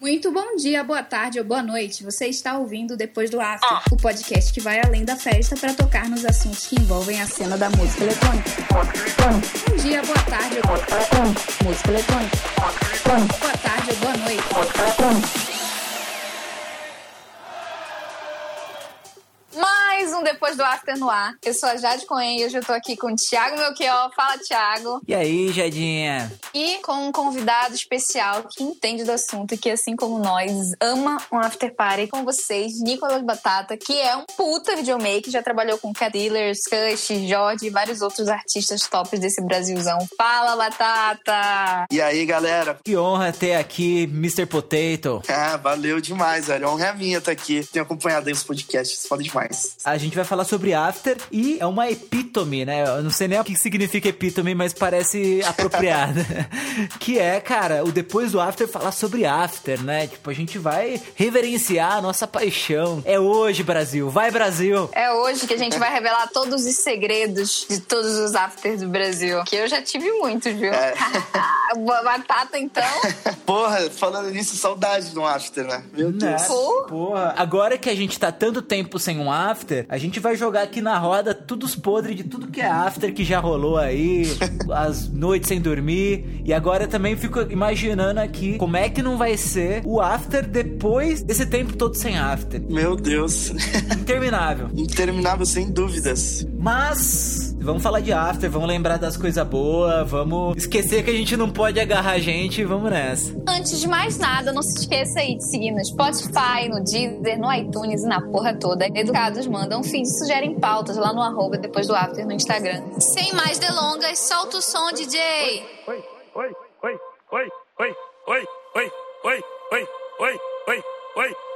Muito bom dia, boa tarde ou boa noite. Você está ouvindo Depois do After, o podcast que vai além da festa para tocar nos assuntos que envolvem a cena da música eletrônica. Bom dia, boa tarde ou música eletrônica. Boa tarde ou boa noite. Um Depois do After no ar. Eu sou a Jade Coen e hoje eu tô aqui com o Thiago Melchior. Fala, Thiago. E aí, Jadinha? E com um convidado especial que entende do assunto e que, assim como nós, ama um after party com vocês, Nicolas Batata, que é um puta videomaker, já trabalhou com Cat Dealers, Kush, Jorge e vários outros artistas tops desse Brasilzão. Fala, Batata! E aí, galera? Que honra ter aqui Mr. Potato. Ah, valeu demais, velho. A honra é minha estar aqui. Tenho acompanhado aí os podcasts, foda demais. A gente vai falar sobre After e é uma epítome, né? Eu não sei nem o que significa epítome, mas parece apropriada. que é, cara, o depois do After falar sobre After, né? Tipo, a gente vai reverenciar a nossa paixão. É hoje, Brasil. Vai, Brasil! É hoje que a gente vai revelar todos os segredos de todos os afters do Brasil. Que eu já tive muitos, viu? É. Batata, então. Porra, falando nisso, saudade do After, né? Meu Deus. Né? Pô. Porra, agora que a gente tá tanto tempo sem um after, a gente vai jogar aqui na roda tudo os podres de tudo que é after que já rolou aí, as noites sem dormir. E agora eu também fico imaginando aqui como é que não vai ser o after depois desse tempo todo sem after. Meu Deus. Interminável. Interminável, sem dúvidas. Mas vamos falar de after, vamos lembrar das coisas boas, vamos esquecer que a gente não pode agarrar a gente e vamos nessa. Antes de mais nada, não se esqueça aí de seguir no Spotify, no Deezer, no iTunes e na porra toda. Educados mandam feed e sugerem pautas lá no arroba depois do after no Instagram. Sem mais delongas, solta o som, DJ! Oi, oi, oi, oi, oi, oi, oi, oi, oi, oi, oi, oi, oi, oi,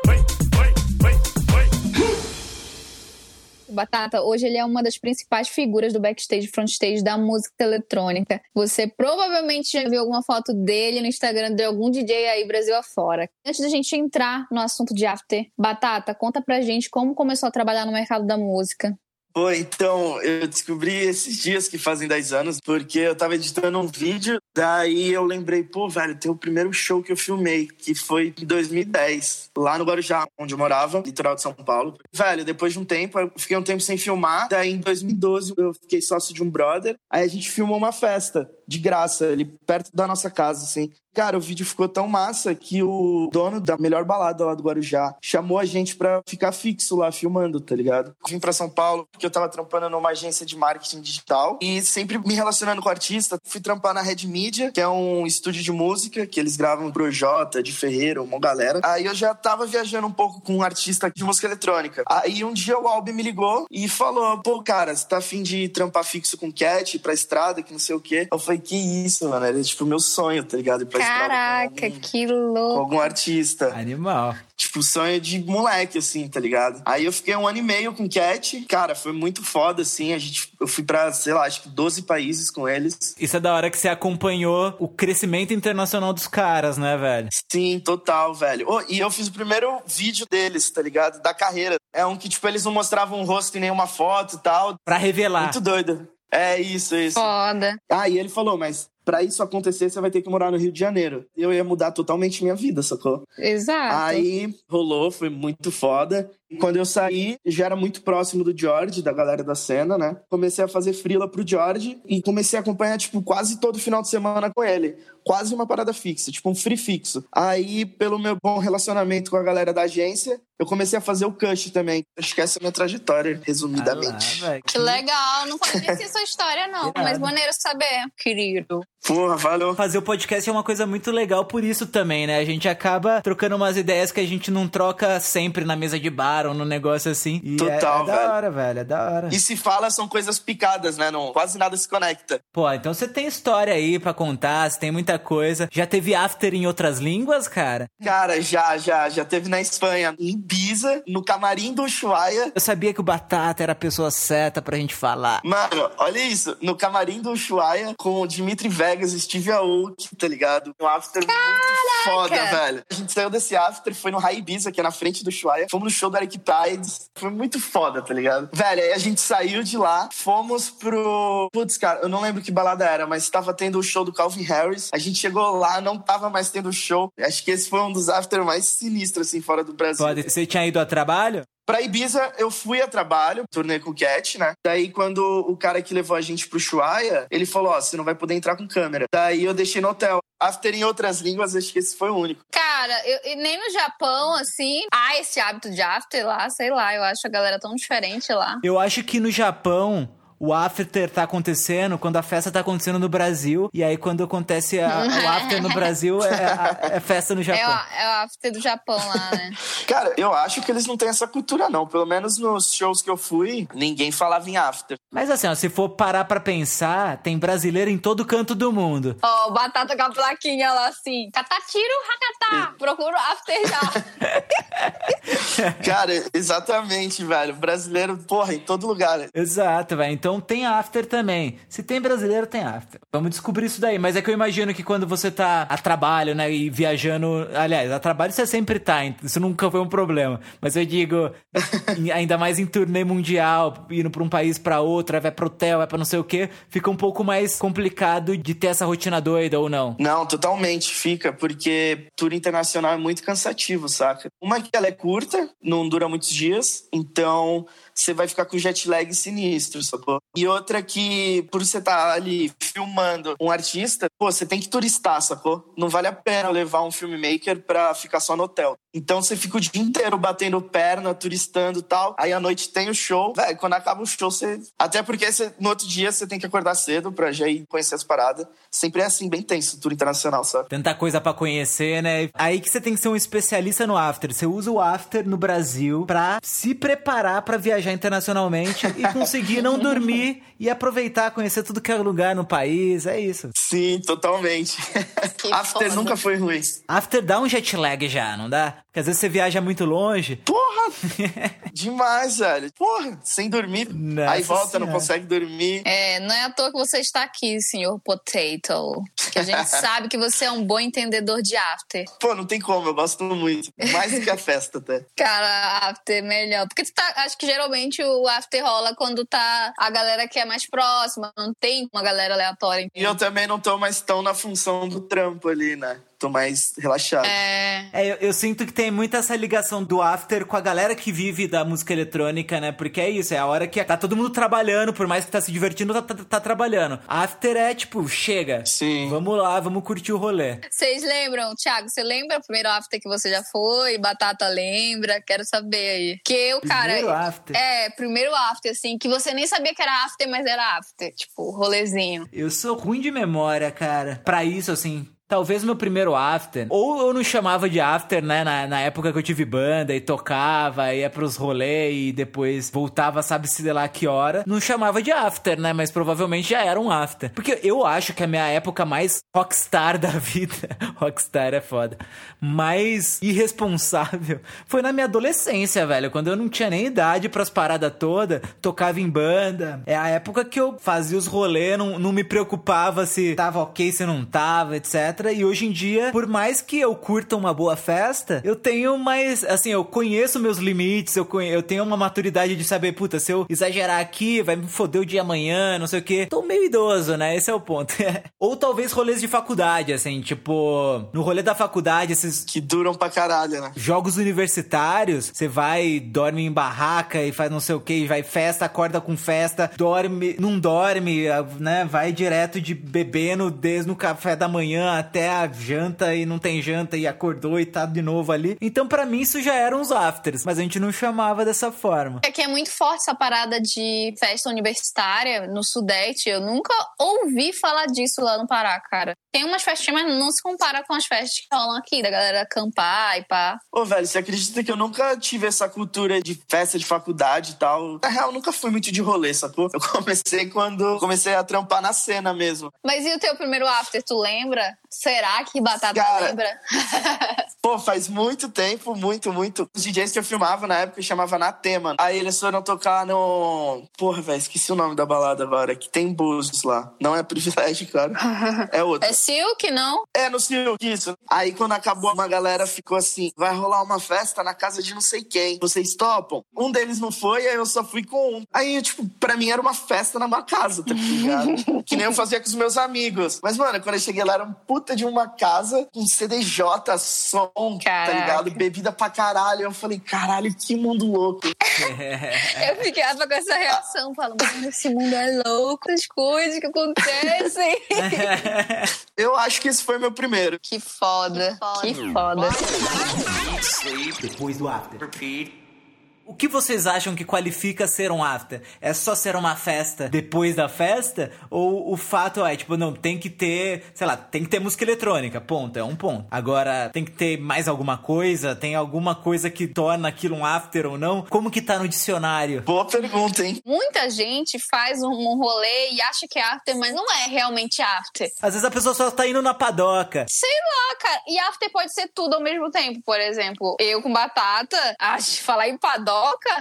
Batata, hoje ele é uma das principais figuras do backstage frontstage da música eletrônica. Você provavelmente já viu alguma foto dele no Instagram de algum DJ aí Brasil afora. Antes da gente entrar no assunto de after, Batata, conta pra gente como começou a trabalhar no mercado da música. Pô, então, eu descobri esses dias que fazem 10 anos, porque eu tava editando um vídeo, daí eu lembrei, pô, velho, tem o primeiro show que eu filmei, que foi em 2010, lá no Guarujá, onde eu morava, litoral de São Paulo. Velho, depois de um tempo, eu fiquei um tempo sem filmar, daí em 2012 eu fiquei sócio de um brother, aí a gente filmou uma festa, de graça, ali perto da nossa casa, assim. Cara, o vídeo ficou tão massa que o dono da melhor balada lá do Guarujá chamou a gente pra ficar fixo lá filmando, tá ligado? Vim pra São Paulo porque eu tava trampando numa agência de marketing digital e sempre me relacionando com artista. Fui trampar na Red Media, que é um estúdio de música que eles gravam pro Jota, de Ferreira, uma galera. Aí eu já tava viajando um pouco com um artista de música eletrônica. Aí um dia o Albi me ligou e falou: pô, cara, você tá afim de trampar fixo com Cat pra estrada, que não sei o quê. Eu falei, que isso, mano? Era tipo meu sonho, tá ligado? Pra Caraca, algum- que com louco! algum artista. Animal. Tipo, sonho de moleque, assim, tá ligado? Aí eu fiquei um ano e meio com Cat. Cara, foi muito foda, assim. A gente, eu fui pra, sei lá, acho que 12 países com eles. Isso é da hora que você acompanhou o crescimento internacional dos caras, né, velho? Sim, total, velho. Oh, e eu fiz o primeiro vídeo deles, tá ligado? Da carreira. É um que, tipo, eles não mostravam o rosto em nenhuma foto e tal. Pra revelar. Muito doido. É isso, isso. Foda. Ah, e ele falou, mas pra isso acontecer, você vai ter que morar no Rio de Janeiro. Eu ia mudar totalmente minha vida, sacou? Exato. Aí rolou, foi muito foda. E quando eu saí, já era muito próximo do George, da galera da cena, né? Comecei a fazer frila pro George e comecei a acompanhar, tipo, quase todo final de semana com ele. Quase uma parada fixa, tipo um free fixo. Aí, pelo meu bom relacionamento com a galera da agência, eu comecei a fazer o Cush também. Acho que essa é a minha trajetória, resumidamente. Ah lá. Que legal, não conhecia essa história não, Irado. mas maneiro saber, querido. Porra, valeu. Fazer o podcast é uma coisa muito legal por isso também, né? A gente acaba trocando umas ideias que a gente não troca sempre na mesa de bar ou no negócio assim. E é- Total, é, da velho. hora, velho. É da hora. E se fala, são coisas picadas, né? Não, quase nada se conecta. Pô, então você tem história aí pra contar, você tem muita coisa. Já teve after em outras línguas, cara? Cara, já, já, já teve na Espanha, em Ibiza, no camarim do Ushuaia. Eu sabia que o Batata era a pessoa certa pra gente falar. Mano, olha isso, no camarim do Ushuaia com o Dimitri Vegas, Steve Aoki, tá ligado? Um after muito foda, velho. A gente saiu desse after, foi no High Ibiza, que é na frente do Shuaia. Fomos no show do Eric Prides. Foi muito foda, tá ligado? Velho, aí a gente saiu de lá, fomos pro... Putz, cara, eu não lembro que balada era, mas tava tendo o show do Calvin Harris. A gente chegou lá, não tava mais tendo show. Acho que esse foi um dos after mais sinistros, assim, fora do Brasil. Pode. Você tinha ido a trabalho? Pra Ibiza, eu fui a trabalho, turnê com o Cat, né? Daí, quando o cara que levou a gente pro Chuaia, ele falou: Ó, você não vai poder entrar com câmera. Daí eu deixei no hotel. After em outras línguas, acho que esse foi o único. Cara, eu, e nem no Japão, assim, há esse hábito de after lá, sei lá, eu acho a galera tão diferente lá. Eu acho que no Japão o after tá acontecendo quando a festa tá acontecendo no Brasil. E aí, quando acontece a, o after no Brasil, é, a- é festa no É Japão. o, é o after do Japão lá, né? Cara, eu acho que eles não têm essa cultura, não. Pelo menos nos shows que eu fui, ninguém falava em after. Mas assim, ó, se for parar pra pensar, tem brasileiro em todo canto do mundo. Ó, o Batata com a plaquinha lá assim. Catatiro, hakata. Procura o after já. Cara, exatamente, velho. Brasileiro, porra, em todo lugar. Exato, velho. Então tem after também. Se tem brasileiro, tem after. Vamos descobrir isso daí. Mas é que eu imagino que quando você tá a trabalho, né, e viajando. Aliás, a trabalho você sempre tá, isso nunca foi um problema. Mas eu digo, ainda mais em turnê mundial, indo pra um país pra outro, vai pro hotel, vai pra não sei o quê, fica um pouco mais complicado de ter essa rotina doida ou não. Não, totalmente fica, porque tour internacional é muito cansativo, saca? Uma que ela é curta, não dura muitos dias, então você vai ficar com jet lag sinistro, sacou? E outra que, por você estar ali filmando um artista, pô, você tem que turistar, sacou? Não vale a pena levar um filmmaker pra ficar só no hotel. Então você fica o dia inteiro batendo perna, turistando e tal. Aí à noite tem o show. Véi, quando acaba o show, você. Até porque você- no outro dia você tem que acordar cedo pra já ir conhecer as paradas. Sempre é assim, bem tenso, tour internacional, sabe? Tanta coisa pra conhecer, né? Aí que você tem que ser um especialista no after. Você usa o after no Brasil pra se preparar pra viajar internacionalmente e conseguir não dormir e aproveitar, conhecer tudo que é lugar no país. É isso. Sim, totalmente. After foda. nunca foi ruim. After dá um jet lag já, não dá? Porque às vezes você viaja muito longe. Porra! Demais, velho. Porra, sem dormir. Nossa Aí volta, não Senhora. consegue dormir. É, não é à toa que você está aqui, senhor Potato. Que a gente sabe que você é um bom entendedor de after. Pô, não tem como, eu gosto muito. Mais do que a festa, até. Cara, after é melhor. Porque tu tá, acho que geralmente o after rola quando tá a galera que é mais próxima, não tem uma galera aleatória. E eu também não tô mais tão na função do trampo ali, né? Tô mais relaxado. É. É, eu, eu sinto que tem muito essa ligação do after com a galera que vive da música eletrônica, né? Porque é isso, é a hora que tá todo mundo trabalhando, por mais que tá se divertindo, tá, tá, tá trabalhando. After é tipo, chega. Sim. Vamos lá, vamos curtir o rolê. Vocês lembram, Thiago? Você lembra o primeiro after que você já foi? Batata lembra? Quero saber aí. Que eu, cara. Primeiro after. É, primeiro after, assim, que você nem sabia que era after, mas era after. Tipo, rolezinho. Eu sou ruim de memória, cara. Pra isso, assim. Talvez meu primeiro after. Ou eu não chamava de after, né? Na, na época que eu tive banda e tocava, ia pros rolês e depois voltava, sabe-se lá que hora. Não chamava de after, né? Mas provavelmente já era um after. Porque eu acho que a minha época mais rockstar da vida. rockstar é foda. Mais irresponsável foi na minha adolescência, velho. Quando eu não tinha nem idade pras paradas todas, tocava em banda. É a época que eu fazia os rolês, não, não me preocupava se tava ok, se não tava, etc. E hoje em dia, por mais que eu curta uma boa festa, eu tenho mais. Assim, eu conheço meus limites, eu, conhe- eu tenho uma maturidade de saber, puta, se eu exagerar aqui, vai me foder o dia amanhã, não sei o quê. Tô meio idoso, né? Esse é o ponto. Ou talvez rolês de faculdade, assim, tipo, no rolê da faculdade, esses Que duram pra caralho, né? jogos universitários, você vai, dorme em barraca e faz não sei o que, vai festa, acorda com festa, dorme, não dorme, né? Vai direto de bebendo desde no café da manhã até a janta e não tem janta e acordou e tá de novo ali. Então, pra mim, isso já eram os afters, mas a gente não chamava dessa forma. Aqui é muito forte essa parada de festa universitária no Sudeste. Eu nunca ouvi falar disso lá no Pará, cara. Tem umas festinhas, mas não se compara com as festas que rolam aqui, da galera acampar e pá. Ô, velho, você acredita que eu nunca tive essa cultura de festa de faculdade e tal? Na real, eu nunca fui muito de rolê, sacou? Eu comecei quando comecei a trampar na cena mesmo. Mas e o teu primeiro after, tu lembra? Será que Batata Cara, lembra? Pô, faz muito tempo, muito, muito. Os DJs que eu filmava na época chamava na tema. Aí eles foram tocar no. Porra, velho, esqueci o nome da balada agora. Que tem Búzios lá. Não é privilégio, cara. É outro. É Silk, não? É, no Silk, isso. Aí quando acabou, uma galera ficou assim: vai rolar uma festa na casa de não sei quem. Vocês topam? Um deles não foi, aí eu só fui com um. Aí, tipo, pra mim era uma festa na minha casa, tá ligado? que nem eu fazia com os meus amigos. Mas, mano, quando eu cheguei lá, era um puta de uma casa com CDJ, som, tá Caraca. ligado? Bebida pra caralho. Eu falei, caralho, que mundo louco. Eu ficava com essa reação, falando, mano, esse mundo é louco, as coisas que acontecem. Eu acho que esse foi meu primeiro. que foda, que foda. Depois do after. O que vocês acham que qualifica ser um after? É só ser uma festa depois da festa? Ou o fato é, tipo, não, tem que ter, sei lá, tem que ter música eletrônica, ponto, é um ponto. Agora, tem que ter mais alguma coisa? Tem alguma coisa que torna aquilo um after ou não? Como que tá no dicionário? Boa pergunta, hein? Muita gente faz um, rolê e acha que é after, mas não é realmente after. Às vezes a pessoa só tá indo na padoca. Sei lá, cara. E after pode ser tudo ao mesmo tempo. Por exemplo, eu com batata, a gente falar em padoca,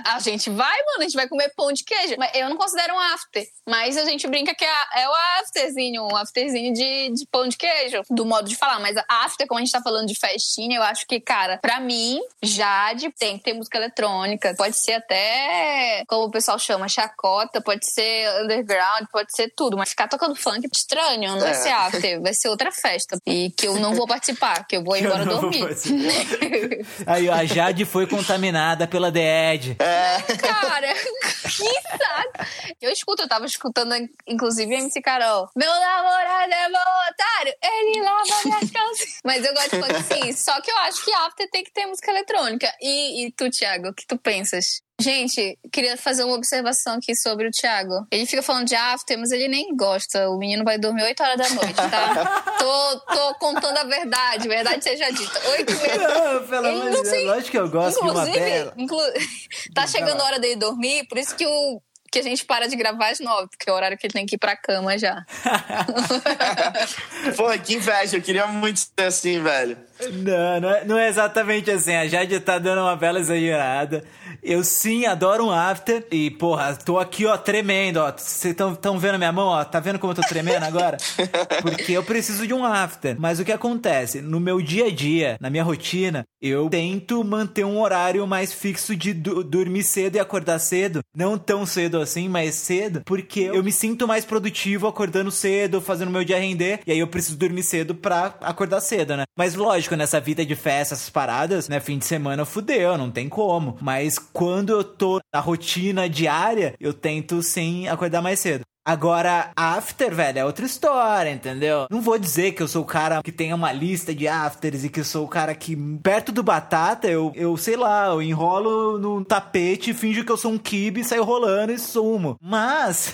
a gente vai, mano, a gente vai comer pão de queijo. Mas eu não considero um after. Mas a gente brinca que é, é o afterzinho, um afterzinho de, de pão de queijo, do modo de falar. Mas after, como a gente tá falando de festinha, eu acho que, cara, pra mim, Jade tem que ter música eletrônica. Pode ser até, como o pessoal chama, chacota, pode ser underground, pode ser tudo. Mas ficar tocando funk é estranho, não vai É. ser after, vai ser outra festa. E que eu não vou participar, que eu vou eu embora não vou dormir. Aí, ó, a Jade foi contaminada pela The Edge. Cara, que saco. Eu escuto, eu tava escutando, inclusive, a MC Carol. Meu namorado é bom otário, ele lava minhas calças. Mas eu gosto de funk sim, só que eu acho que after tem que ter música eletrônica. E, e tu, Thiago, o que tu pensas? Gente, queria fazer uma observação aqui sobre o Thiago. Ele fica falando de after, mas ele nem gosta. O menino vai dormir 8 horas da noite, tá? tô, tô contando a verdade, verdade seja dita. 8 e meia Não, pelo amor de Deus, lógico que eu gosto de uma Inclusive, bela. inclu... tá chegando a hora dele dormir, por isso que, o... que a gente para de gravar às nove, porque é o horário que ele tem que ir pra cama já. Pô, que inveja. Eu queria muito ser assim, velho. Não, não é, não é exatamente assim. A Jade tá dando uma bela exagerada. Eu sim adoro um after. E, porra, tô aqui, ó, tremendo, ó. Vocês estão tão vendo minha mão, ó? Tá vendo como eu tô tremendo agora? Porque eu preciso de um after. Mas o que acontece? No meu dia a dia, na minha rotina, eu tento manter um horário mais fixo de du- dormir cedo e acordar cedo. Não tão cedo assim, mas cedo. Porque eu me sinto mais produtivo acordando cedo, fazendo meu dia render. E aí eu preciso dormir cedo pra acordar cedo, né? Mas lógico, nessa vida de festa, essas paradas, né? Fim de semana fudeu, não tem como. Mas quando eu tô na rotina diária, eu tento sim acordar mais cedo. Agora, after, velho, é outra história, entendeu? Não vou dizer que eu sou o cara que tem uma lista de afters e que eu sou o cara que, perto do batata, eu, eu sei lá, eu enrolo no tapete, finjo que eu sou um kibe, saio rolando e sumo. Mas.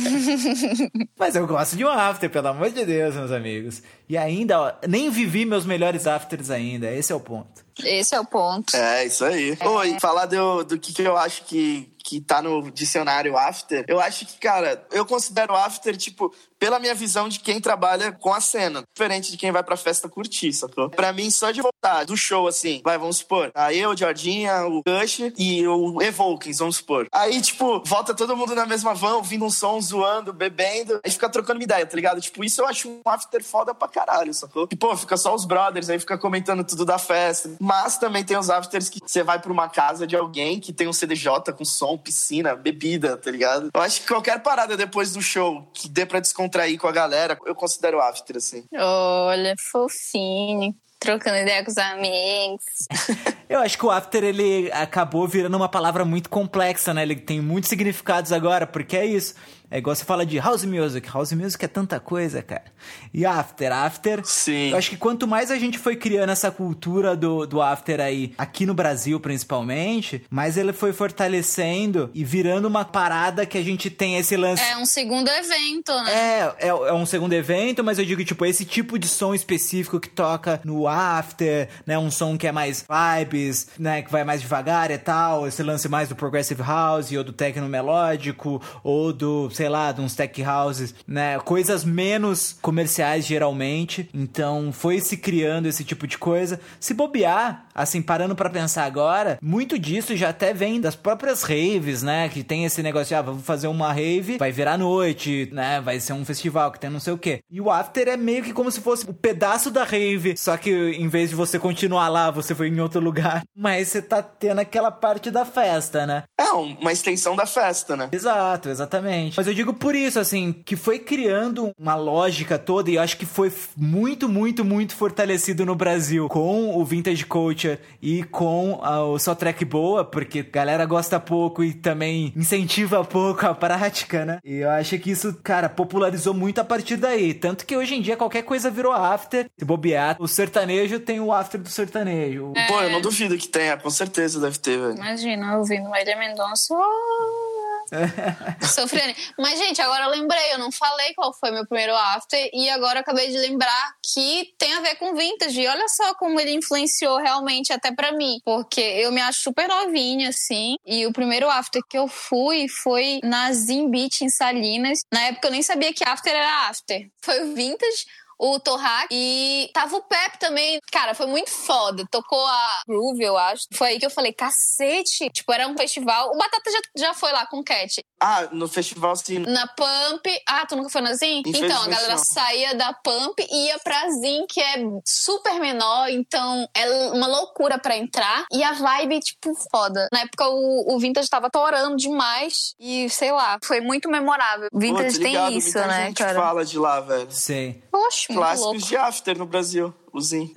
Mas eu gosto de um after, pelo amor de Deus, meus amigos. E ainda, ó, nem vivi meus melhores afters ainda, esse é o ponto. Esse é o ponto. É, isso aí. Oi, falar do, do que, que eu acho que, que tá no dicionário after, eu acho que, cara, eu considero after, tipo, pela minha visão de quem trabalha com a cena. Diferente de quem vai pra festa curtir, sacou? Pra mim, só de voltar do show, assim, vai, vamos supor, a eu, Jordinha, o Gush e o Evokings, vamos supor. Aí, tipo, volta todo mundo na mesma van, ouvindo um som, zoando, bebendo, aí fica trocando uma ideia, tá ligado? Tipo, isso eu acho um after foda pra caralho, sacou? E, pô, fica só os brothers, aí fica comentando tudo da festa. Mas também tem os afters que você vai pra uma casa de alguém que tem um CDJ com som, piscina, bebida, tá ligado? Eu acho que qualquer parada depois do show que dê pra descontrair com a galera, eu considero after, assim. Olha, fofinho. Trocando ideia com os amigos. Eu acho que o after ele acabou virando uma palavra muito complexa, né? Ele tem muitos significados agora, porque é isso. É igual você fala de house music. House music é tanta coisa, cara. E after, after. Sim. Eu acho que quanto mais a gente foi criando essa cultura do, do after aí, aqui no Brasil principalmente, mais ele foi fortalecendo e virando uma parada que a gente tem esse lance. É um segundo evento, né? É, é, é um segundo evento, mas eu digo, tipo, esse tipo de som específico que toca no after, né? Um som que é mais vibe, vibes, né, que vai mais devagar e tal, esse lance mais do progressive house ou do techno melódico ou do, sei lá, de uns tech houses, né, coisas menos comerciais geralmente. Então foi se criando esse tipo de coisa. Se bobear, assim, parando para pensar agora, muito disso já até vem das próprias raves, né, que tem esse negócio de, ah, vamos fazer uma rave, vai virar noite, né, vai ser um festival que tem não sei o quê. E o after é meio que como se fosse um pedaço da rave, só que em vez de você continuar lá, você foi em outro lugar, mas você tá tendo aquela parte da festa, né? É uma extensão da festa, né? Exato, exatamente. Mas eu digo por isso, assim, que foi criando uma lógica toda e eu acho que foi muito, muito, muito fortalecido no Brasil com o Vintage Culture e com a, o Só Track Boa, porque a galera gosta pouco e também incentiva pouco a prática, né? E eu acho que isso, cara, popularizou muito a partir daí. Tanto que hoje em dia qualquer coisa virou after. Se bobear, o sertanejo tem o after do sertanejo. É. Pô, eu não duvido que tenha, com certeza deve ter, velho. Imagina, ouvindo Marília Mendonça. Oh! Sofrendo. Mas, gente, agora eu lembrei, eu não falei qual foi meu primeiro after e agora eu acabei de lembrar que tem a ver com vintage. E olha só como ele influenciou realmente até pra mim. Porque eu me acho super novinha, assim. E o primeiro after que eu fui foi na Zim Beach em Salinas. Na época eu nem sabia que after era after. Foi o vintage o Torrak e tava o Pep também. Cara, foi muito foda. Tocou a Groove, eu acho. Foi aí que eu falei, cacete. Tipo, era um festival. O Batata já, já foi lá com o Cat. Ah, no festival sim. Na Pump. Ah, tu nunca foi na Zin? Então, a galera não. saía da Pump e ia pra Zin, que é super menor. Então, é uma loucura pra entrar. E a vibe, tipo, foda. Na época, o, o Vintage tava torando demais. E, sei lá, foi muito memorável. Vintage Pô, tem ligado, isso, muita né, gente cara? fala de lá, velho. Sei. Oxe, Clássicos de after no Brasil,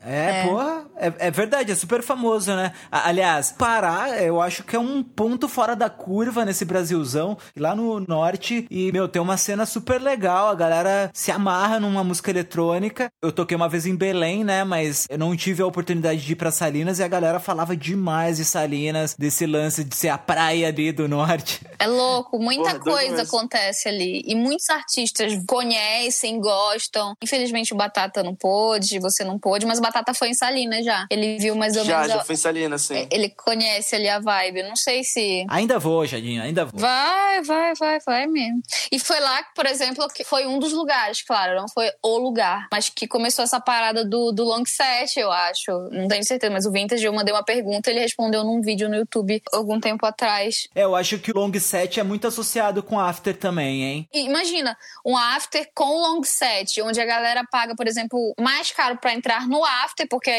É, É. porra, é, é verdade, é super famoso, né? Aliás, Pará, eu acho que é um ponto fora da curva nesse Brasilzão, lá no norte, e, meu, tem uma cena super legal, a galera se amarra numa música eletrônica. Eu toquei uma vez em Belém, né, mas eu não tive a oportunidade de ir pra Salinas, e a galera falava demais de Salinas, desse lance de ser a praia ali do norte. É louco, muita Porra, doido coisa acontece ali. E muitos artistas conhecem, gostam. Infelizmente o Batata não pôde, você não pôde, mas o Batata foi em Salinas já. Ele viu mais ou Já, menos. já a- foi em Salina, sim. Ele conhece ali a vibe. Eu Não sei se. Ainda vou, Jadinho, ainda vou. Vai, vai, vai, vai mesmo. E foi lá, por exemplo, que foi um dos lugares, claro, não foi o lugar, mas que começou essa parada do, do long set, eu acho. Não tenho certeza, mas o Vintage eu mandei uma pergunta, ele respondeu num vídeo no YouTube algum tempo atrás. É, eu acho que o long set é muito associado com after também, hein? E imagina, um after com long set, onde a galera paga, por exemplo, mais caro pra entrar no after, porque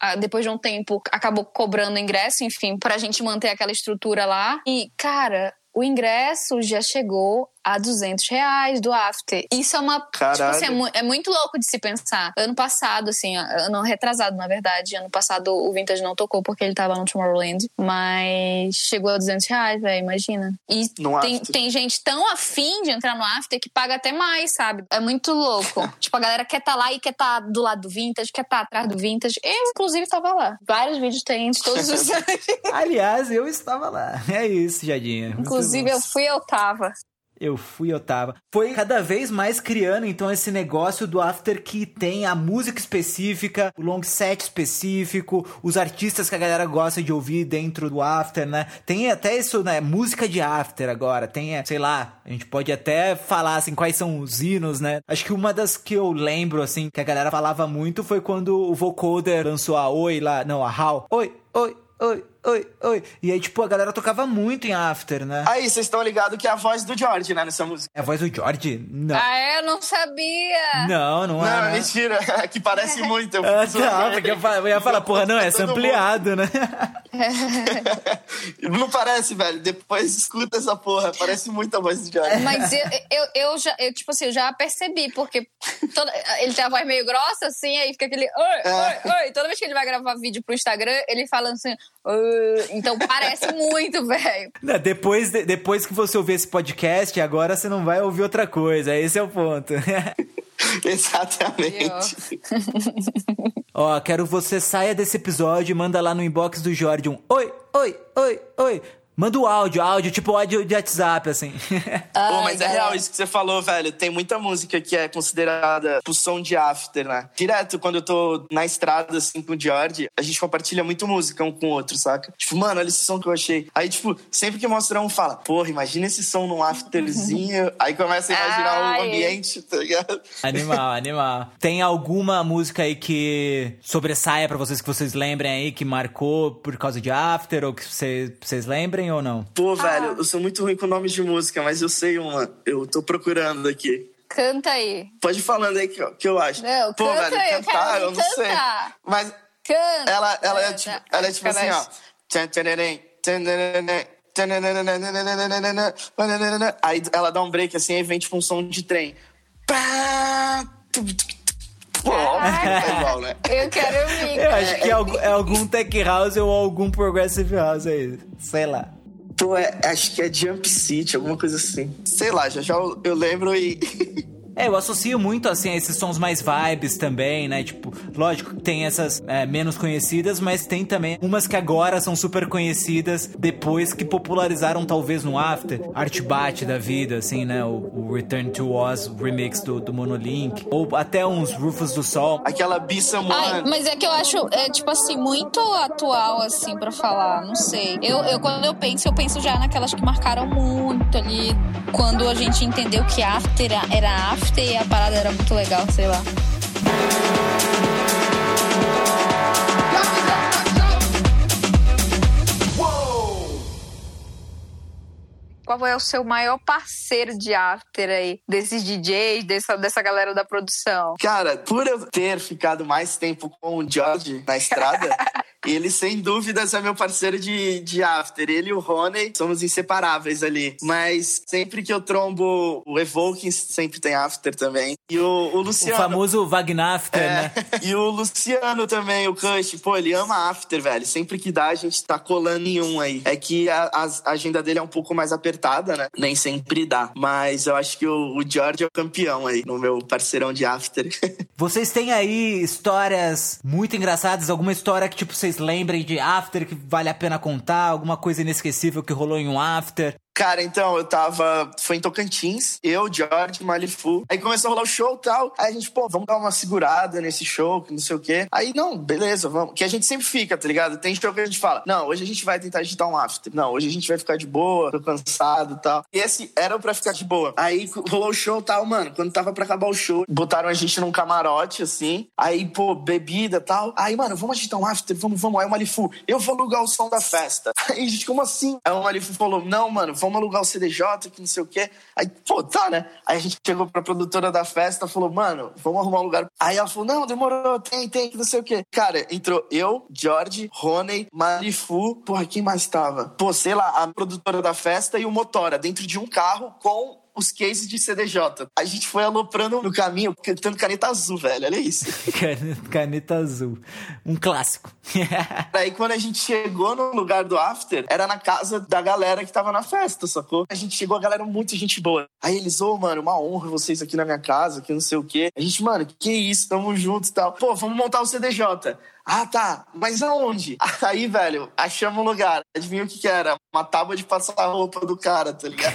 ah, depois de um tempo acabou cobrando ingresso, enfim, pra gente manter aquela estrutura lá. E, cara, o ingresso já chegou a 200 reais do after. Isso é uma. Tipo Caralho. assim, é, mu- é muito louco de se pensar. Ano passado, assim, ano retrasado, na verdade. Ano passado o Vintage não tocou porque ele tava no Tomorrowland. Mas chegou a 200 reais, velho, imagina. E tem, tem gente tão afim de entrar no after que paga até mais, sabe? É muito louco. tipo, a galera quer estar lá e quer estar do lado do Vintage, quer estar atrás do Vintage. Eu, inclusive, tava lá. Vários vídeos tem de todos os anos. Aliás, eu estava lá. É isso, Jadinha. Inclusive, eu fui eu tava. Eu fui, eu tava. Foi cada vez mais criando, então, esse negócio do after que tem a música específica, o long set específico, os artistas que a galera gosta de ouvir dentro do after, né? Tem até isso, né? Música de after agora. Tem, é, sei lá, a gente pode até falar, assim, quais são os hinos, né? Acho que uma das que eu lembro, assim, que a galera falava muito foi quando o vocoder lançou a Oi lá, não, a How. Oi, oi, oi, oi, oi. E aí, tipo, a galera tocava muito em after, né? Aí, vocês estão ligados que é a voz do George, né, nessa música. É a voz do George? Não. Ah, é? Eu não sabia. Não, não é. Não, né? mentira. É que parece muito. Eu Ah, tá, porque eu, ia falar, porra, não, é mundo. sampleado, né? Não parece, velho. Depois escuta essa porra. Parece muito a voz do George. Mas eu, eu, eu já, eu, tipo assim, eu já percebi, porque toda- ele tem a voz meio grossa, assim, aí fica aquele oi, oi, oi. Toda vez que ele vai gravar vídeo pro Instagram, ele fala assim, "Oi". Então parece muito, velho. Depois, de- depois que você ouvir esse podcast, agora você não vai ouvir outra coisa. Esse é o ponto. Exatamente. Ó, quero que você saia desse episódio e manda lá no inbox do Jorge um oi, oi, oi, oi. Manda o áudio, áudio, tipo áudio de WhatsApp, assim. Ai, Pô, mas é real isso que você falou, velho. Tem muita música que é considerada tipo, som de after, né? Direto, quando eu tô na estrada, assim, com o George, a gente compartilha muito música um com o outro, saca? Tipo, mano, olha esse som que eu achei. Aí, tipo, sempre que mostra um, fala, porra, imagina esse som num afterzinho. Aí começa a imaginar o Ai. ambiente, tá ligado? Animal, animal. Tem alguma música aí que sobressaia pra vocês, que vocês lembrem aí, que marcou por causa de After, ou que vocês, vocês lembrem ou não? Pô, velho, eu sou muito ruim com nomes de música, mas eu sei uma. Eu tô procurando aqui. Canta aí. Pode ir falando aí que, eu- que eu acho. Não, Pô, canta velho, aí, eu cantar, quero eu não sei. cantar. Mas Canta. ela, ela, é, Canta. tipo, ela é tipo assim, ó. Aí ela dá um break assim, aí vem tipo um som de trem. Pô, é igual, né? Eu quero ouvir. Eu acho que é, algum, é algum tech house ou algum progressive house aí. Sei lá. Pô, é, acho que é Jump City, alguma coisa assim. Sei lá, já já eu, eu lembro e. É, eu associo muito, assim, a esses sons mais vibes também, né? Tipo, lógico que tem essas é, menos conhecidas, mas tem também umas que agora são super conhecidas depois que popularizaram, talvez, no After. Art Bat da vida, assim, né? O, o Return to Oz remix do, do Monolink. Ou até uns Rufus do Sol. Aquela Be Someone. Ai, mas é que eu acho, é, tipo assim, muito atual, assim, pra falar, não sei. Eu, eu, quando eu penso, eu penso já naquelas que marcaram muito ali, quando a gente entendeu que after era after e a parada era muito legal, sei lá. Qual é o seu maior parceiro de after aí? Desses DJs, dessa, dessa galera da produção? Cara, por eu ter ficado mais tempo com o George na estrada, ele sem dúvidas é meu parceiro de, de after. Ele e o Rony somos inseparáveis ali. Mas sempre que eu trombo o Evoking, sempre tem after também. E o, o O Luciano. famoso Vagnafter, né? É, e o Luciano também, o Cush, pô, ele ama after, velho. Sempre que dá, a gente tá colando em um aí. É que a, a- a agenda dele é um pouco mais apertada, né? Nem sempre dá. Mas eu acho que o, o George é o campeão aí, no meu parceirão de after. Vocês têm aí histórias muito engraçadas? Alguma história que, tipo, vocês lembrem de After que vale a pena contar? Alguma coisa inesquecível que rolou em um After? Cara, então, eu tava. Foi em Tocantins, eu, George, Malifu. Aí começou a rolar o show e tal. Aí a gente, pô, vamos dar uma segurada nesse show, que não sei o quê. Aí, não, beleza, vamos. Que a gente sempre fica, tá ligado? Tem show que a gente fala, não, hoje a gente vai tentar agitar um after. Não, hoje a gente vai ficar de boa, tô cansado e tal. E esse era pra ficar de boa. Aí rolou o show e tal, mano. Quando tava pra acabar o show, botaram a gente num camarote, assim. Aí, pô, bebida e tal. Aí, mano, vamos agitar um after, vamos, vamos. Aí o Malifu, eu vou alugar o som da festa. Aí a gente, como assim? Aí o Malifu falou, não, mano, vamos alugar o CDJ, que não sei o quê. Aí, pô, tá, né? Aí a gente chegou pra produtora da festa, falou, mano, vamos arrumar um lugar. Aí ela falou, não, demorou, tem, tem, que não sei o quê. Cara, entrou eu, George, Rony, Malifu, porra, quem mais tava? Pô, sei lá, a produtora da festa e o Motora, dentro de um carro com os cases de CDJ. A gente foi aloprando no caminho, cantando caneta azul, velho, olha isso. Caneta, azul. Um clássico. Aí quando a gente chegou no lugar do after, era na casa da galera que tava na festa, sacou? A gente chegou, a galera muito gente boa. Aí eles, ô, mano, uma honra vocês aqui na minha casa, que não sei o quê. A gente, mano, que isso, tamo juntos e tal. Pô, vamos montar o CDJ. Ah, tá. Mas aonde? Aí, velho, achamos um lugar. Adivinha o que que era? Uma tábua de passar roupa do cara, tá ligado?